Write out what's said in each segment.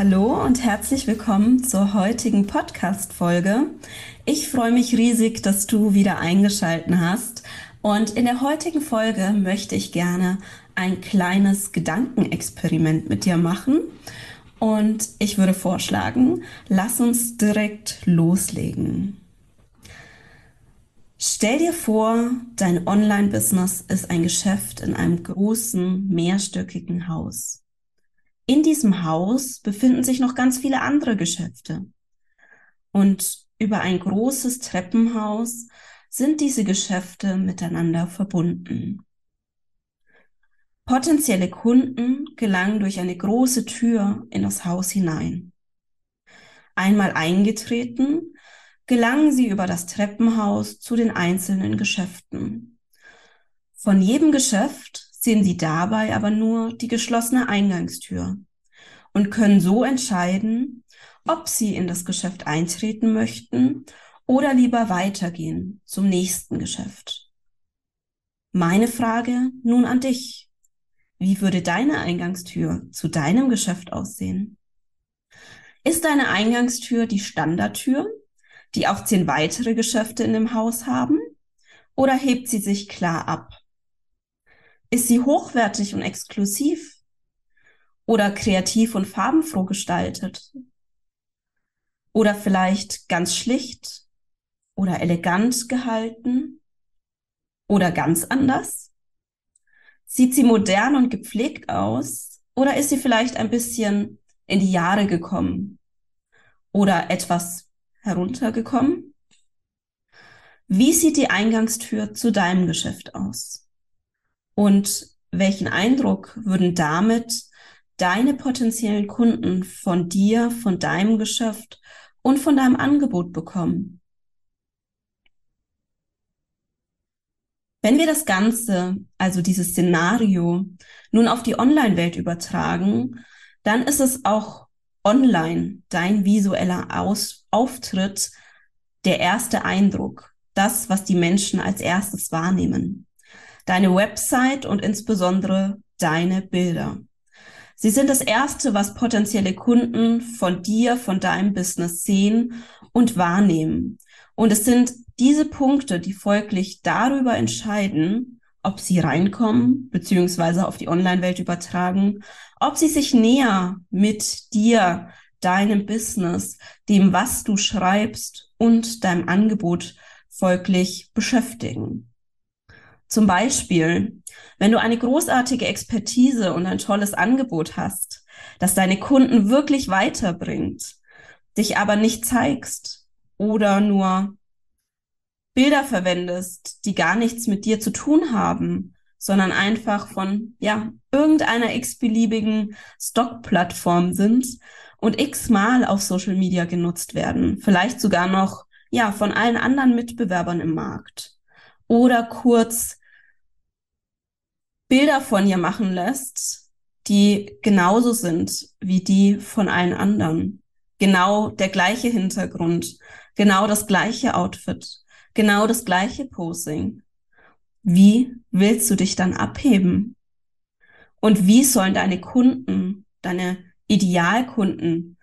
Hallo und herzlich willkommen zur heutigen Podcast-Folge. Ich freue mich riesig, dass du wieder eingeschaltet hast. Und in der heutigen Folge möchte ich gerne ein kleines Gedankenexperiment mit dir machen. Und ich würde vorschlagen, lass uns direkt loslegen. Stell dir vor, dein Online-Business ist ein Geschäft in einem großen, mehrstöckigen Haus. In diesem Haus befinden sich noch ganz viele andere Geschäfte. Und über ein großes Treppenhaus sind diese Geschäfte miteinander verbunden. Potenzielle Kunden gelangen durch eine große Tür in das Haus hinein. Einmal eingetreten, gelangen sie über das Treppenhaus zu den einzelnen Geschäften. Von jedem Geschäft sehen sie dabei aber nur die geschlossene Eingangstür und können so entscheiden, ob sie in das Geschäft eintreten möchten oder lieber weitergehen zum nächsten Geschäft. Meine Frage nun an dich. Wie würde deine Eingangstür zu deinem Geschäft aussehen? Ist deine Eingangstür die Standardtür, die auch zehn weitere Geschäfte in dem Haus haben? Oder hebt sie sich klar ab? Ist sie hochwertig und exklusiv? Oder kreativ und farbenfroh gestaltet? Oder vielleicht ganz schlicht oder elegant gehalten? Oder ganz anders? Sieht sie modern und gepflegt aus? Oder ist sie vielleicht ein bisschen in die Jahre gekommen? Oder etwas heruntergekommen? Wie sieht die Eingangstür zu deinem Geschäft aus? Und welchen Eindruck würden damit deine potenziellen Kunden von dir, von deinem Geschäft und von deinem Angebot bekommen? Wenn wir das Ganze, also dieses Szenario, nun auf die Online-Welt übertragen, dann ist es auch online dein visueller Aus Auftritt der erste Eindruck, das, was die Menschen als erstes wahrnehmen. Deine Website und insbesondere deine Bilder. Sie sind das Erste, was potenzielle Kunden von dir, von deinem Business sehen und wahrnehmen. Und es sind diese Punkte, die folglich darüber entscheiden, ob sie reinkommen, beziehungsweise auf die Online-Welt übertragen, ob sie sich näher mit dir, deinem Business, dem, was du schreibst und deinem Angebot folglich beschäftigen. Zum Beispiel, wenn du eine großartige Expertise und ein tolles Angebot hast, das deine Kunden wirklich weiterbringt, dich aber nicht zeigst oder nur Bilder verwendest, die gar nichts mit dir zu tun haben, sondern einfach von, ja, irgendeiner x-beliebigen Stock-Plattform sind und x-mal auf Social Media genutzt werden. Vielleicht sogar noch, ja, von allen anderen Mitbewerbern im Markt. Oder kurz Bilder von ihr machen lässt, die genauso sind wie die von allen anderen. Genau der gleiche Hintergrund, genau das gleiche Outfit, genau das gleiche Posing. Wie willst du dich dann abheben? Und wie sollen deine Kunden, deine Idealkunden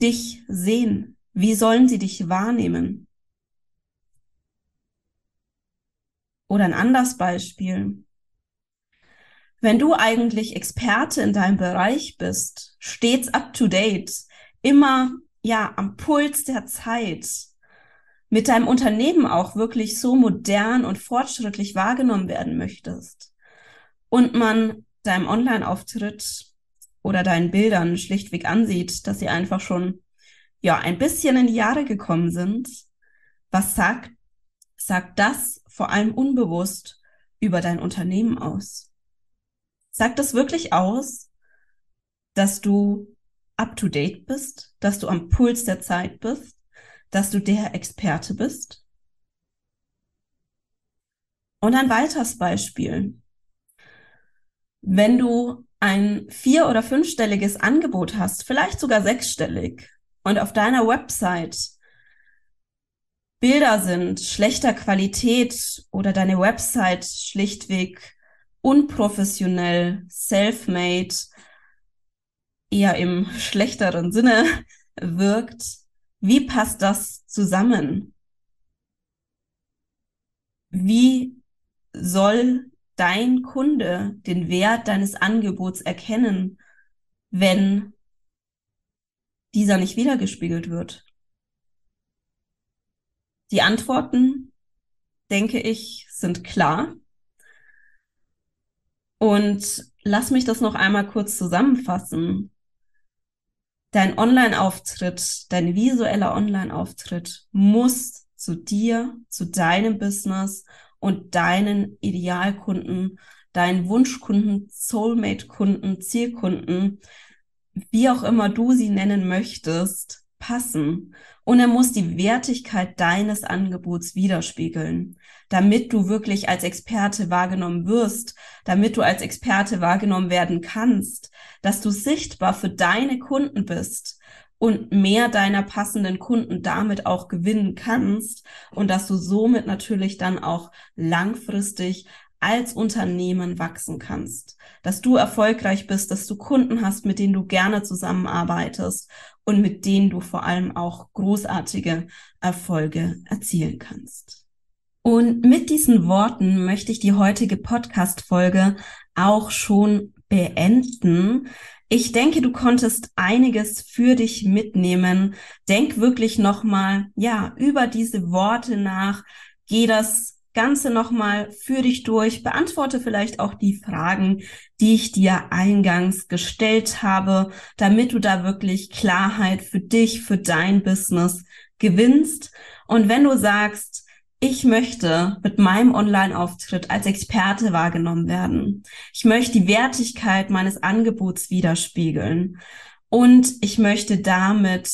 dich sehen? Wie sollen sie dich wahrnehmen? Oder ein anderes Beispiel. Wenn du eigentlich Experte in deinem Bereich bist, stets up to date, immer ja am Puls der Zeit, mit deinem Unternehmen auch wirklich so modern und fortschrittlich wahrgenommen werden möchtest und man deinem Online-Auftritt oder deinen Bildern schlichtweg ansieht, dass sie einfach schon ja ein bisschen in die Jahre gekommen sind, was sagt, sagt das vor allem unbewusst über dein Unternehmen aus? Sagt das wirklich aus, dass du up-to-date bist, dass du am Puls der Zeit bist, dass du der Experte bist. Und ein weiteres Beispiel. Wenn du ein vier- oder fünfstelliges Angebot hast, vielleicht sogar sechsstellig, und auf deiner Website Bilder sind schlechter Qualität oder deine Website schlichtweg unprofessionell, self-made, eher im schlechteren Sinne wirkt, wie passt das zusammen? Wie soll dein Kunde den Wert deines Angebots erkennen, wenn dieser nicht wiedergespiegelt wird? Die Antworten, denke ich, sind klar. Und lass mich das noch einmal kurz zusammenfassen. Dein Online-Auftritt, dein visueller Online-Auftritt muss zu dir, zu deinem Business und deinen Idealkunden, deinen Wunschkunden, Soulmate-Kunden, Zielkunden, wie auch immer du sie nennen möchtest, passen. Und er muss die Wertigkeit deines Angebots widerspiegeln, damit du wirklich als Experte wahrgenommen wirst, damit du als Experte wahrgenommen werden kannst, dass du sichtbar für deine Kunden bist und mehr deiner passenden Kunden damit auch gewinnen kannst und dass du somit natürlich dann auch langfristig als Unternehmen wachsen kannst, dass du erfolgreich bist, dass du Kunden hast, mit denen du gerne zusammenarbeitest und mit denen du vor allem auch großartige Erfolge erzielen kannst. Und mit diesen Worten möchte ich die heutige Podcast-Folge auch schon beenden. Ich denke, du konntest einiges für dich mitnehmen. Denk wirklich nochmal, ja, über diese Worte nach. Geh das Ganze nochmal für dich durch, beantworte vielleicht auch die Fragen, die ich dir eingangs gestellt habe, damit du da wirklich Klarheit für dich, für dein Business gewinnst. Und wenn du sagst, ich möchte mit meinem Online-Auftritt als Experte wahrgenommen werden. Ich möchte die Wertigkeit meines Angebots widerspiegeln. Und ich möchte damit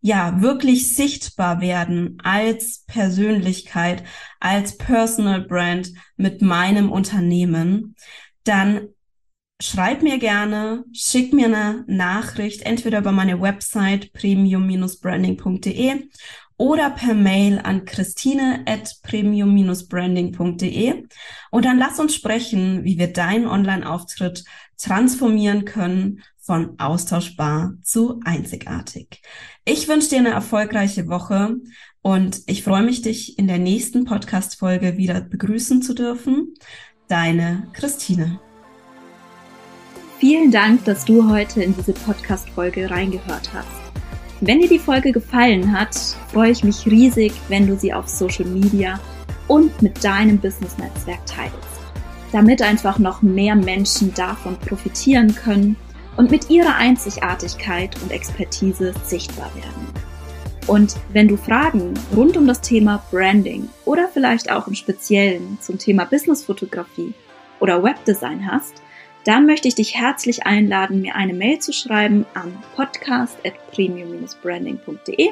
ja, wirklich sichtbar werden als Persönlichkeit, als Personal Brand mit meinem Unternehmen, dann schreib mir gerne, schick mir eine Nachricht, entweder über meine Website premium-branding.de oder per Mail an christine at premium-branding.de und dann lass uns sprechen, wie wir deinen Online-Auftritt transformieren können von austauschbar zu einzigartig. Ich wünsche dir eine erfolgreiche Woche und ich freue mich, dich in der nächsten Podcast-Folge wieder begrüßen zu dürfen. Deine Christine. Vielen Dank, dass du heute in diese Podcast-Folge reingehört hast. Wenn dir die Folge gefallen hat, freue ich mich riesig, wenn du sie auf Social Media und mit deinem Business-Netzwerk teilst, damit einfach noch mehr Menschen davon profitieren können und mit ihrer Einzigartigkeit und Expertise sichtbar werden. Und wenn du Fragen rund um das Thema Branding oder vielleicht auch im Speziellen zum Thema Businessfotografie oder Webdesign hast, dann möchte ich dich herzlich einladen, mir eine Mail zu schreiben an podcast.premium-branding.de.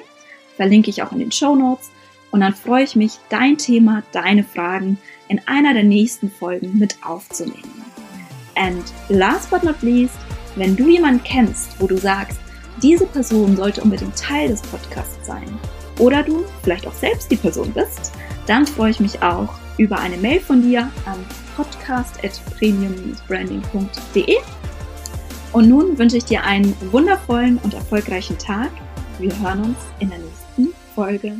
Verlinke ich auch in den Show Notes. Und dann freue ich mich, dein Thema, deine Fragen in einer der nächsten Folgen mit aufzunehmen. And last but not least, wenn du jemanden kennst, wo du sagst, diese Person sollte unbedingt Teil des Podcasts sein, oder du vielleicht auch selbst die Person bist, dann freue ich mich auch über eine Mail von dir an podcast.premium-branding.de. Und nun wünsche ich dir einen wundervollen und erfolgreichen Tag. Wir hören uns in der nächsten Folge.